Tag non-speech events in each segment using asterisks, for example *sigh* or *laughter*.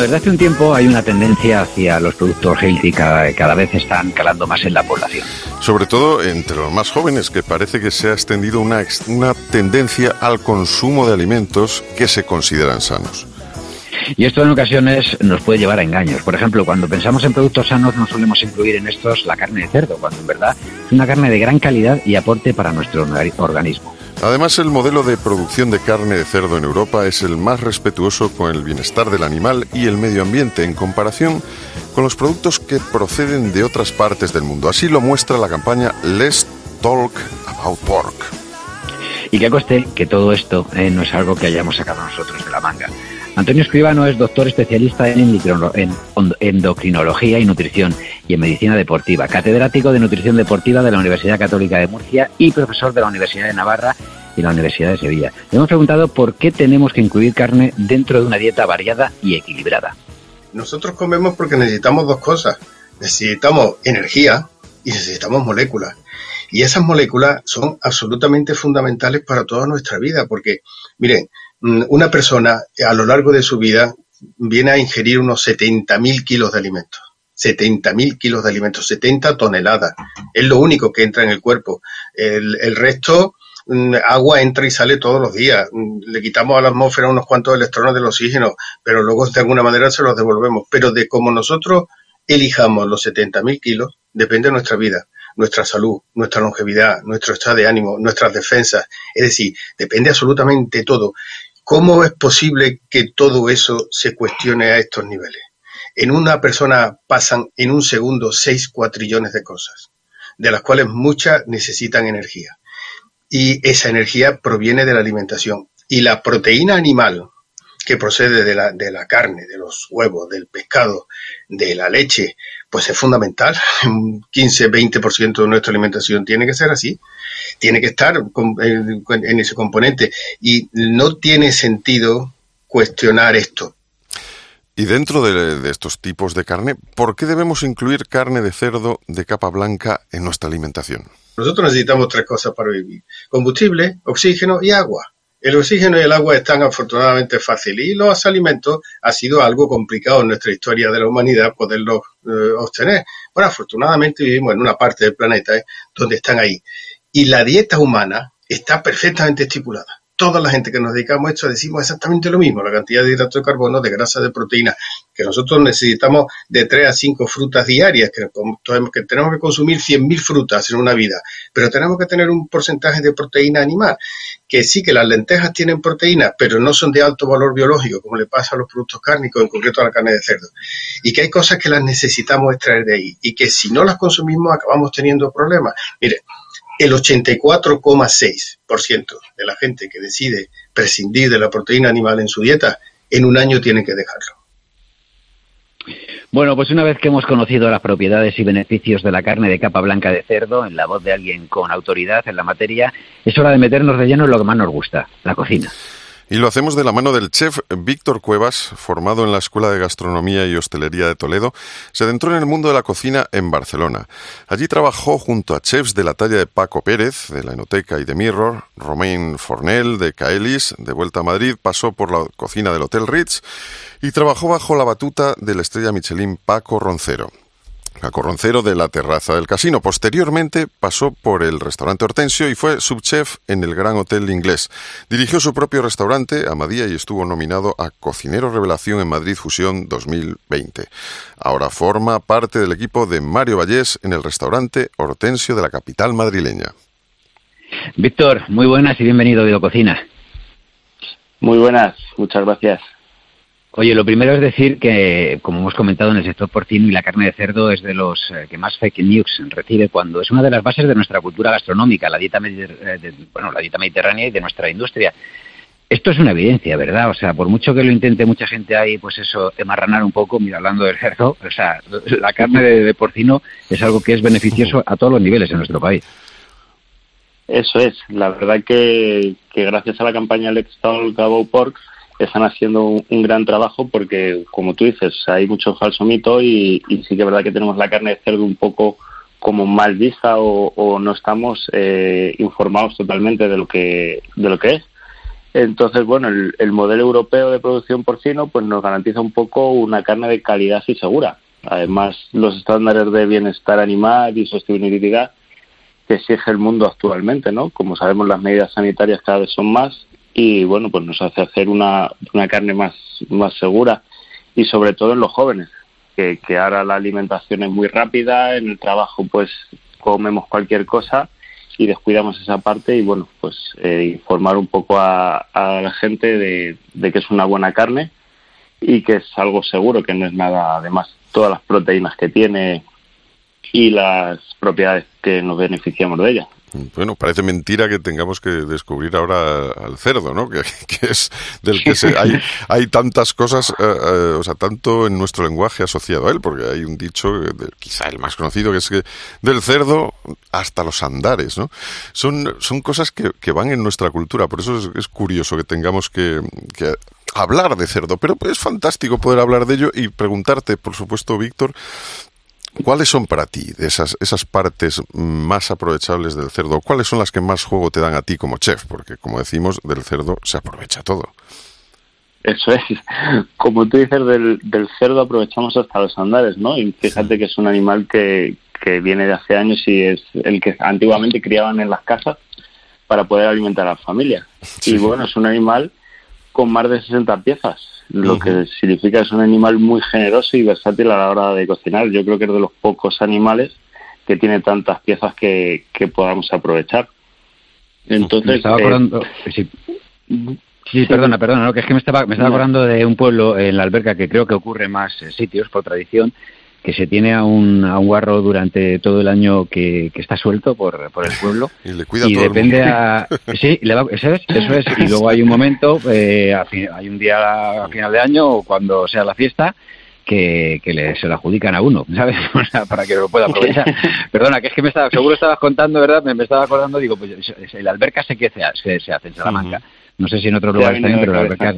Bueno, desde hace un tiempo hay una tendencia hacia los productos healthy que cada vez están calando más en la población. Sobre todo entre los más jóvenes, que parece que se ha extendido una, una tendencia al consumo de alimentos que se consideran sanos. Y esto en ocasiones nos puede llevar a engaños. Por ejemplo, cuando pensamos en productos sanos no solemos incluir en estos la carne de cerdo, cuando en verdad es una carne de gran calidad y aporte para nuestro organismo. Además, el modelo de producción de carne de cerdo en Europa es el más respetuoso con el bienestar del animal y el medio ambiente en comparación con los productos que proceden de otras partes del mundo. Así lo muestra la campaña Let's Talk About Pork. Y que coste que todo esto eh, no es algo que hayamos sacado nosotros de la manga. Antonio Escribano es doctor especialista en endocrinología y nutrición y en medicina deportiva, catedrático de nutrición deportiva de la Universidad Católica de Murcia y profesor de la Universidad de Navarra y la Universidad de Sevilla. Le hemos preguntado por qué tenemos que incluir carne dentro de una dieta variada y equilibrada. Nosotros comemos porque necesitamos dos cosas. Necesitamos energía y necesitamos moléculas. Y esas moléculas son absolutamente fundamentales para toda nuestra vida, porque, miren, Mm, una persona a lo largo de su vida viene a ingerir unos 70.000 kilos de alimentos. 70.000 kilos de alimentos, 70 toneladas. Es lo único que entra en el cuerpo. El, resto, mm, agua entra y sale todos los días. Mm, le quitamos a la atmósfera unos cuantos electrones del oxígeno, pero luego de alguna manera se los devolvemos. Pero de cómo nosotros elijamos los 70.000 kilos, depende de nuestra vida nuestra salud, nuestra longevidad, nuestro estado de ánimo, nuestras defensas. Es decir, depende absolutamente todo. ¿Cómo es posible que todo eso se cuestione a estos niveles? En una persona pasan en un segundo seis cuatrillones de cosas, de las cuales muchas necesitan energía. Y esa energía proviene de la alimentación. Y la proteína animal, que procede de la, de la carne, de los huevos, del pescado, de la leche, pues es fundamental. *laughs* Un 15-20% de nuestra alimentación tiene que ser así. Tiene que estar en ese componente. Y no tiene sentido cuestionar esto. Y dentro de, estos tipos de carne, ¿por qué debemos incluir carne de cerdo de capa blanca en nuestra alimentación? Nosotros necesitamos tres cosas para vivir. Combustible, oxígeno y agua. El oxígeno y el agua están afortunadamente fáciles y los alimentos ha sido algo complicado en nuestra historia de la humanidad poderlos eh, obtener. Bueno, afortunadamente vivimos en una parte del planeta eh, donde están ahí. Y la dieta humana está perfectamente estipulada toda la gente que nos dedicamos a esto decimos exactamente lo mismo, la cantidad de hidratos de carbono, de grasa, de proteína, que nosotros necesitamos de 3 a 5 frutas diarias, que, tenemos que consumir 100.000 frutas en una vida, pero tenemos que tener un porcentaje de proteína animal, que sí que las lentejas tienen proteína, pero no son de alto valor biológico, como le pasa a los productos cárnicos, en concreto a la carne de cerdo, y que hay cosas que las necesitamos extraer de ahí, y que si no las consumimos acabamos teniendo problemas. Mire, el 84,6% de la gente que decide prescindir de la proteína animal en su dieta, en un año tiene que dejarlo. Bueno, pues una vez que hemos conocido las propiedades y beneficios de la carne de capa blanca de cerdo en la voz de alguien con autoridad en la materia, es hora de meternos de lleno en lo que más nos gusta, la cocina. Y lo hacemos de la mano del chef Víctor Cuevas, formado en la Escuela de Gastronomía y Hostelería de Toledo, se adentró en el mundo de la cocina en Barcelona. Allí trabajó junto a chefs de la talla de Paco Pérez, de la Enoteca y de Mirror, Romain Fornel, de Caelis, de vuelta a Madrid, pasó por la cocina del Hotel Ritz y trabajó bajo la batuta de la estrella Michelin Paco Roncero a Corroncero de la terraza del casino. Posteriormente pasó por el restaurante Hortensio y fue subchef en el Gran Hotel Inglés. Dirigió su propio restaurante, Amadía, y estuvo nominado a Cocinero Revelación en Madrid Fusión 2020. Ahora forma parte del equipo de Mario Vallés en el restaurante Hortensio de la capital madrileña. Víctor, muy buenas y bienvenido a Videococina. Muy buenas, muchas gracias. Oye, lo primero es decir que, como hemos comentado en el sector porcino y la carne de cerdo es de los eh, que más fake news recibe cuando es una de las bases de nuestra cultura gastronómica, la dieta, eh, bueno, la dieta mediterránea y de nuestra industria. Esto es una evidencia, ¿verdad? O sea, por mucho que lo intente mucha gente ahí, pues eso, emarranar un poco, mira, hablando del cerdo, *laughs* o sea, la carne de porcino es algo que es beneficioso a todos los niveles en nuestro país. Eso es, la verdad que, que gracias a la campaña Let's Talk About Pork están haciendo un, gran trabajo porque, como tú dices, hay mucho falso mito y, sí que es verdad que tenemos la carne de cerdo un poco como mal vista o, no estamos eh, informados totalmente de lo que de lo que es. Entonces, bueno, el, modelo europeo de producción porcino pues nos garantiza un poco una carne de calidad y segura. Además, los estándares de bienestar animal y sostenibilidad que exige el mundo actualmente, ¿no? Como sabemos, las medidas sanitarias cada vez son más y, bueno, pues nos hace hacer una, una carne más, más segura y sobre todo en los jóvenes, que, ahora la alimentación es muy rápida, en el trabajo pues comemos cualquier cosa y descuidamos esa parte y bueno, pues eh, informar un poco a, la gente de, que es una buena carne y que es algo seguro, que no es nada, además, todas las proteínas que tiene y las propiedades que nos beneficiamos de ella. Bueno, parece mentira que tengamos que descubrir ahora al cerdo, ¿no? *laughs* Que, es del que se, hay, hay tantas cosas, eh, eh, o sea, tanto en nuestro lenguaje asociado a él, porque hay un dicho, quizá el más conocido, que es que del cerdo hasta los andares, ¿no? Son, son cosas que, que van en nuestra cultura, por eso es, es curioso que tengamos que, que hablar de cerdo, pero es fantástico poder hablar de ello y preguntarte, por supuesto, Víctor, ¿Cuáles son para ti esas, esas partes más aprovechables del cerdo? ¿Cuáles son las que más juego te dan a ti como chef? Porque, como decimos, del cerdo se aprovecha todo. Eso es. *laughs* Como tú dices, del, del cerdo aprovechamos hasta los andares, ¿no? Y fíjate que es un animal que, que viene de hace años y es el que antiguamente criaban en las casas para poder alimentar a la familia. Y bueno, es un animal con más de 60 piezas lo que significa es un animal muy generoso y versátil a la hora de cocinar. Yo creo que es de los pocos animales que tiene tantas piezas que, que podamos aprovechar. Entonces, estaba eh, acordando, sí. Sí, perdona, perdona, que es que me estaba, me estaba acordando de un pueblo en la alberca que creo que ocurre más eh, sitios por tradición, que se tiene a un, a un guarro durante todo el año que, que está suelto por, por el pueblo. *laughs* y le cuida y depende a. Sí, le va, eso, es, eso es. Y luego hay un momento, eh, hay un día a final de año o cuando sea la fiesta. Que, que le, se lo adjudican a uno, ¿sabes? *laughs* O sea, para que lo pueda aprovechar. *laughs* Perdona, que es que me estaba, seguro estabas contando, ¿verdad? Me, estaba acordando, digo, pues la alberca sé que se, se, hace en Salamanca. No sé si en otros lugares también, pero la alberca.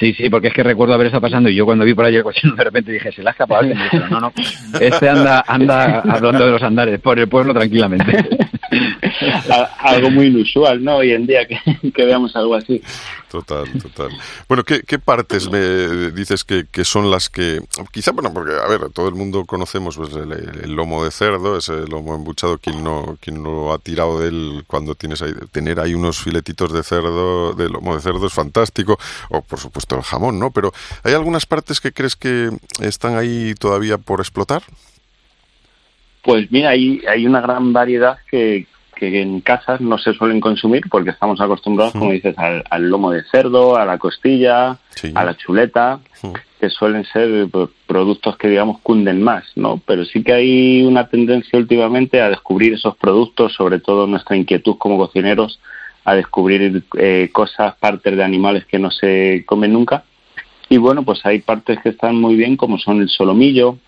Sí, sí, porque es que recuerdo haber estado pasando y yo cuando vi por ahí el coche *laughs* de repente dije, se la ha escapado no, no, este anda, anda *laughs* hablando de los andares por el pueblo tranquilamente. *laughs* *laughs* algo muy inusual, ¿no? Hoy en día que, veamos algo así. Total, total. Bueno, ¿qué, partes me dices que, son las que, quizá, bueno, porque, a ver, todo el mundo conocemos pues, el, lomo de cerdo, ese lomo embuchado, quien no, quien no ha tirado de él cuando tienes ahí, tener ahí unos filetitos de cerdo, de lomo de cerdo es fantástico, o por supuesto el jamón, ¿no? Pero ¿hay algunas partes que crees que están ahí todavía por explotar? Pues mira, hay, hay una gran variedad que, que en casas no se suelen consumir porque estamos acostumbrados, como dices, al, lomo de cerdo, a la costilla, a la chuleta, que suelen ser pues, productos que, digamos, cunden más, ¿no? Pero sí que hay una tendencia últimamente a descubrir esos productos, sobre todo nuestra inquietud como cocineros, a descubrir eh, cosas, partes de animales que no se comen nunca. Y bueno, pues hay partes que están muy bien, como son el solomillo,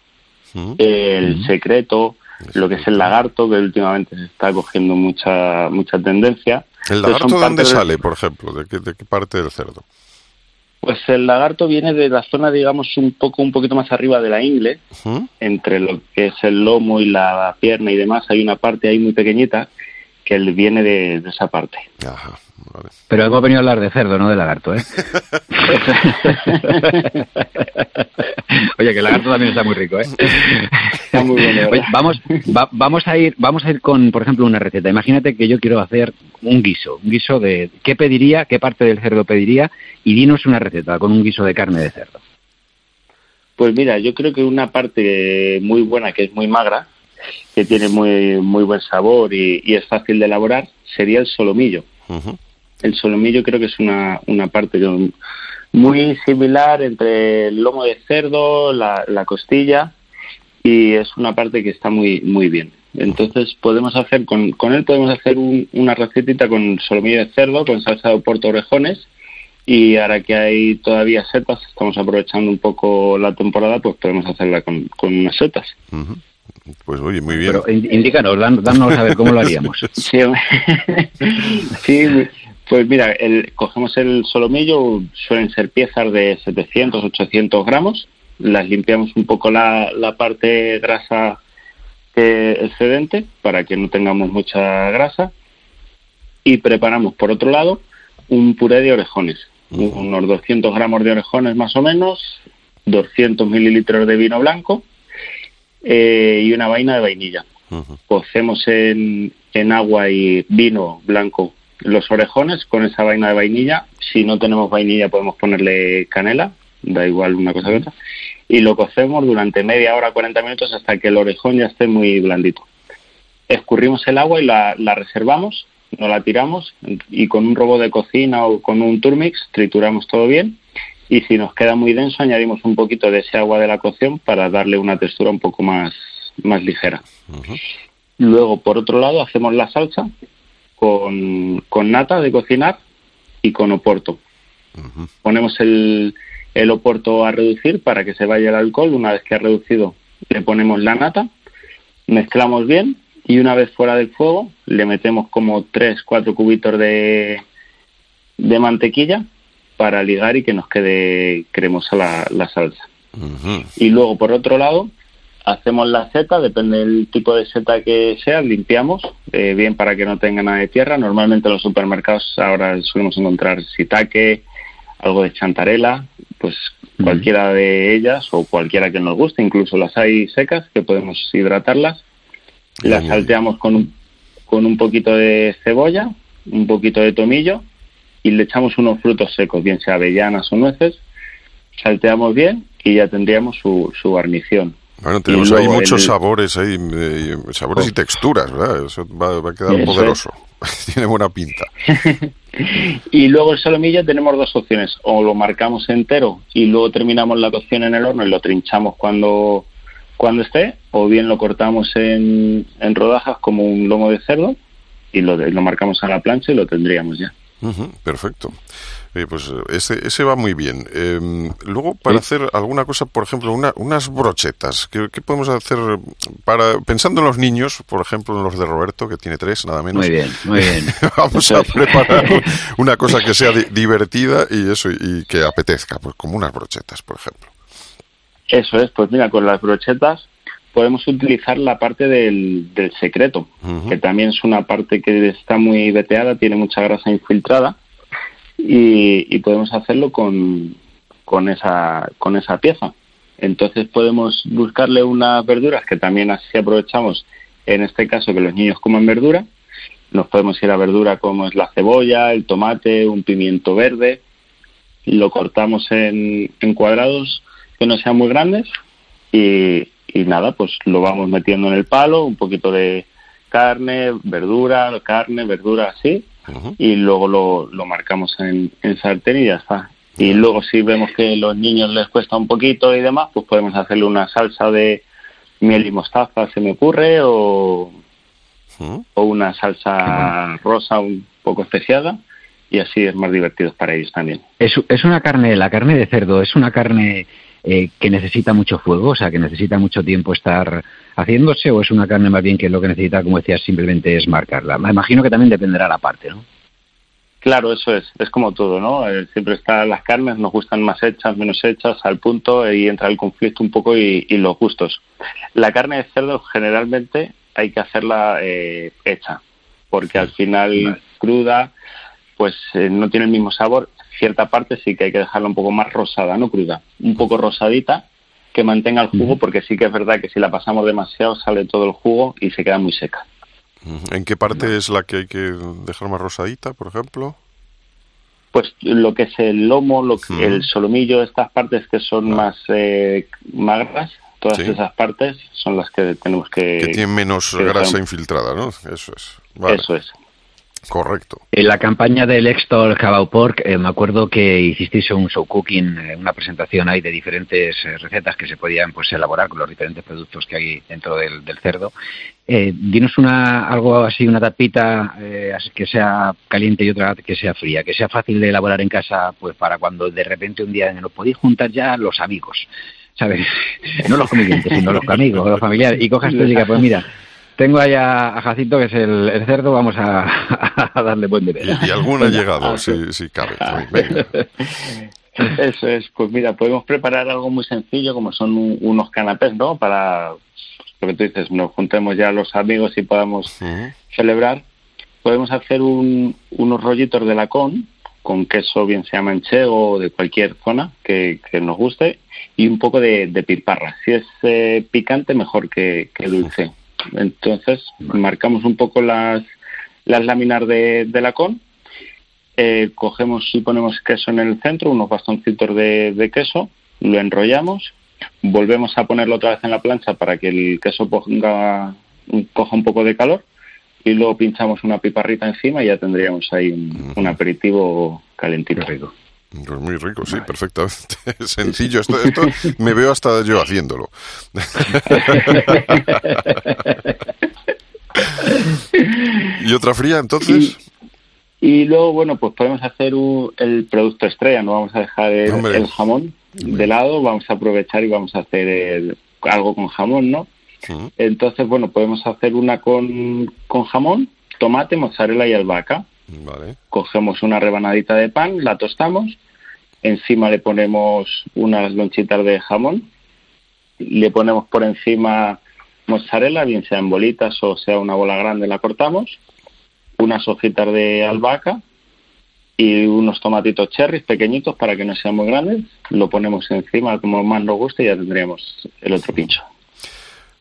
el secreto, lo que es el lagarto, que últimamente se está cogiendo mucha mucha tendencia. ¿El lagarto de dónde sale, por ejemplo? ¿De qué, ¿De qué parte del cerdo? Pues el lagarto viene de la zona, digamos, un poco un poquito más arriba de la ingle, entre lo que es el lomo y la pierna y demás, hay una parte ahí muy pequeñita que él viene de, esa parte. Pero hemos venido a hablar de cerdo, no de lagarto, ¿eh? *laughs* Oye, que el lagarto también está muy rico, ¿eh? Está muy bien, vamos, vamos a ir, vamos a ir con, por ejemplo, una receta. Imagínate que yo quiero hacer un guiso, un guiso de qué pediría, qué parte del cerdo pediría, y dinos una receta con un guiso de carne de cerdo. Pues mira, yo creo que una parte muy buena, que es muy magra, que tiene muy, muy buen sabor y, es fácil de elaborar, sería el solomillo. El solomillo creo que es una, una parte muy similar entre el lomo de cerdo, la, la costilla, y es una parte que está muy, muy bien. Entonces podemos hacer, con, con él podemos hacer una recetita con solomillo de cerdo, con salsa de porto orejones, y ahora que hay todavía setas, estamos aprovechando un poco la temporada, pues podemos hacerla con, con unas setas. Pues oye, muy bien. Pero indícanos, danos a ver cómo lo *laughs* haríamos. *laughs* sí, pues mira, el, cogemos el solomillo, suelen ser piezas de 700, 800 gramos, las limpiamos un poco la, la parte grasa excedente para que no tengamos mucha grasa y preparamos por otro lado un puré de orejones, unos 200 gramos de orejones más o menos, 200 mililitros de vino blanco eh, y una vaina de vainilla. Cocemos en, en agua y vino blanco los orejones con esa vaina de vainilla. Si no tenemos vainilla podemos ponerle canela, da igual una cosa que otra. Y lo cocemos durante media hora, 40 minutos hasta que el orejón ya esté muy blandito. Escurrimos el agua y la, la reservamos, no la tiramos y con un robot de cocina o con un turmix trituramos todo bien y si nos queda muy denso añadimos un poquito de ese agua de la cocción para darle una textura un poco más, más ligera. Luego, por otro lado, hacemos la salsa con, con nata de cocinar y con oporto. Ponemos el, el oporto a reducir para que se vaya el alcohol. Una vez que ha reducido, le ponemos la nata, mezclamos bien y una vez fuera del fuego le metemos como 3-4 cubitos de, de mantequilla para ligar y que nos quede cremosa la, salsa. Y luego, por otro lado, hacemos la seta, depende del tipo de seta que sea, limpiamos eh, bien para que no tenga nada de tierra. Normalmente en los supermercados ahora solemos encontrar sitaque, algo de chantarela, pues cualquiera de ellas o cualquiera que nos guste, incluso las hay secas que podemos hidratarlas. Las salteamos con un, con un poquito de cebolla, un poquito de tomillo y le echamos unos frutos secos, bien sea avellanas o nueces, salteamos bien y ya tendríamos su, su guarnición. Bueno, tenemos ahí muchos sabores, ahí, eh, sabores y oh. texturas, ¿verdad? Eso va, a quedar poderoso. *laughs* Tiene buena pinta. *laughs* y luego el solomillo tenemos dos opciones. O lo marcamos entero y luego terminamos la cocción en el horno y lo trinchamos cuando, cuando esté, o bien lo cortamos en, en rodajas como un lomo de cerdo y lo, lo marcamos a la plancha y lo tendríamos ya perfecto. pues ese, ese va muy bien. Em, luego, para hacer alguna cosa, por ejemplo, una, unas brochetas, ¿qué, podemos hacer para pensando en los niños, por ejemplo, en los de Roberto, que tiene tres, nada menos? Muy bien, muy bien. *laughs* Vamos a preparar *laughs* una cosa que sea divertida y eso, y que apetezca, pues como unas brochetas, por ejemplo. Eso es, pues mira, con las brochetas podemos utilizar la parte del, secreto, que también es una parte que está muy veteada, tiene mucha grasa infiltrada y, podemos hacerlo con, con, esa, con esa pieza. Entonces podemos buscarle unas verduras que también así aprovechamos, en este caso que los niños coman verdura. Nos podemos ir a verdura como es la cebolla, el tomate, un pimiento verde. Lo cortamos en, en cuadrados que no sean muy grandes y, y nada, pues lo vamos metiendo en el palo, un poquito de carne, verdura, carne, verdura así, y luego lo, lo marcamos en, en, sartén y ya está. Y luego si vemos que a los niños les cuesta un poquito y demás, pues podemos hacerle una salsa de miel y mostaza, se me ocurre, o, o una salsa rosa un poco especiada, y así es más divertido para ellos también. Es, es una carne, la carne de cerdo, es una carne eh, que necesita mucho fuego, o sea, que necesita mucho tiempo estar haciéndose, o es una carne más bien que lo que necesita, como decías, simplemente es marcarla. Me imagino que también dependerá la parte, ¿no? Claro, eso es, es como todo, ¿no? Eh, siempre están las carnes, nos gustan más hechas, menos hechas, al punto, y entra el conflicto un poco y, los gustos. La carne de cerdo generalmente hay que hacerla eh, hecha, porque al final cruda, pues no tiene el mismo sabor cierta parte sí que hay que dejarla un poco más rosada, no cruda, un poco rosadita, que mantenga el jugo, porque sí que es verdad que si la pasamos demasiado sale todo el jugo y se queda muy seca. ¿En qué parte es la que hay que dejar más rosadita, por ejemplo? Pues lo que es el lomo, lo el solomillo, estas partes que son más eh, magras, todas esas partes son las que tenemos que... Que tienen menos grasa infiltrada, ¿no? Eso es. Eso es. Correcto. En la campaña del Extol Cabao Pork, eh, me acuerdo que hicisteis un show cooking, eh, una presentación ahí de diferentes eh, recetas que se podían pues elaborar con los diferentes productos que hay dentro del, cerdo. dinos una, algo así, una tapita que sea caliente y otra que sea fría, que sea fácil de elaborar en casa, pues para cuando de repente un día nos podéis juntar ya los amigos. ¿sabes? *laughs* No los convivientes, sino los amigos, los familiares, y cojas tú y digas, pues mira, tengo allá a Jacinto, que es el, cerdo, vamos a, *laughs* darle buen beber. Y, alguno ha llegado, si, si cabe. Venga. *laughs* Eso es, pues mira, podemos preparar algo muy sencillo como son unos canapés, ¿no? Para lo que tú dices, nos juntemos ya los amigos y podamos celebrar. Podemos hacer unos rollitos de lacón con queso, bien sea manchego o de cualquier zona que, nos guste, y un poco de, de piparra. Si es eh, picante, mejor que, dulce. *laughs* Entonces, marcamos un poco las, las láminas de, de lacón eh, cogemos y ponemos queso en el centro, unos bastoncitos de, queso, lo enrollamos, volvemos a ponerlo otra vez en la plancha para que el queso ponga, coja un poco de calor y luego pinchamos una piparrita encima y ya tendríamos ahí un, aperitivo calentito. Rico. Pues muy rico, sí, perfectamente. *laughs* Sencillo. Esto, esto me veo hasta yo haciéndolo. *laughs* ¿Y otra fría entonces? Y luego, bueno, pues podemos hacer el producto estrella, no vamos a dejar el, jamón de lado, vamos a aprovechar y vamos a hacer algo con jamón, ¿no? Entonces, bueno, podemos hacer una con, con jamón, tomate, mozzarella y albahaca. Vale. Cogemos una rebanadita de pan, la tostamos, encima le ponemos unas lonchitas de jamón, le ponemos por encima mozzarella, bien sea en bolitas o sea una bola grande, la cortamos unas hojitas de albahaca y unos tomatitos cherries pequeñitos para que no sean muy grandes. Lo ponemos encima como más nos guste y ya tendríamos el otro pincho.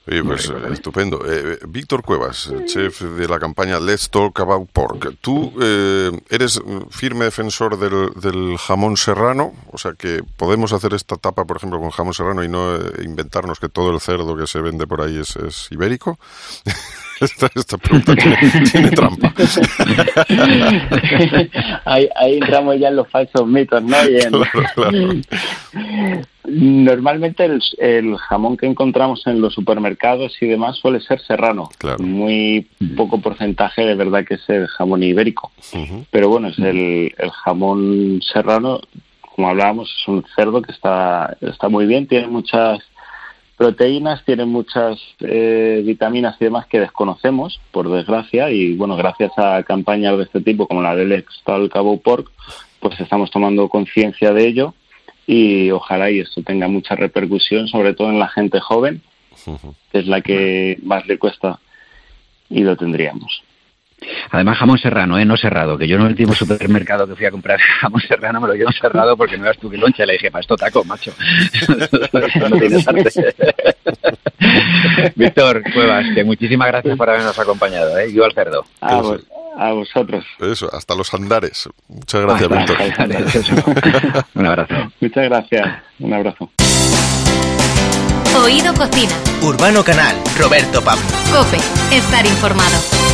Oye, pues estupendo. Eh, Víctor Cuevas, chef de la campaña Let's Talk About Pork. ¿Tú eh, eres firme defensor del, del, jamón serrano? O sea, que podemos hacer esta tapa, por ejemplo, con jamón serrano y no eh, inventarnos que todo el cerdo que se vende por ahí es, es ibérico. *laughs* Esta, pregunta tiene, *laughs* trampa. ahí, entramos ya en los falsos mitos, ¿no? Normalmente el, jamón que encontramos en los supermercados y demás suele ser serrano. Muy poco porcentaje de verdad que es el jamón ibérico. Pero bueno, es el, el jamón serrano, como hablábamos, es un cerdo que está, está muy bien, tiene muchas proteínas tienen muchas eh, vitaminas y demás que desconocemos, por desgracia, y bueno, gracias a campañas de este tipo como la del Extal Cabo Pork, pues estamos tomando conciencia de ello y ojalá y esto tenga mucha repercusión, sobre todo en la gente joven, que es la que más le cuesta y lo tendríamos. Además, jamón serrano, ¿eh? no cerrado. Que yo en el último supermercado que fui a comprar *laughs* jamón serrano me lo llevo cerrado porque no eras tú que loncha. Le dije, para esto taco, macho. no tienes *laughs* Víctor Cuevas, que muchísimas gracias por habernos acompañado. ¿eh? Yo al cerdo. A, vosotros. Eso, hasta los andares. Muchas gracias, Víctor. *laughs* Un abrazo. Muchas gracias. Un abrazo. Oído Cocina. Urbano Canal. Roberto Pablo. Cope. Estar informado.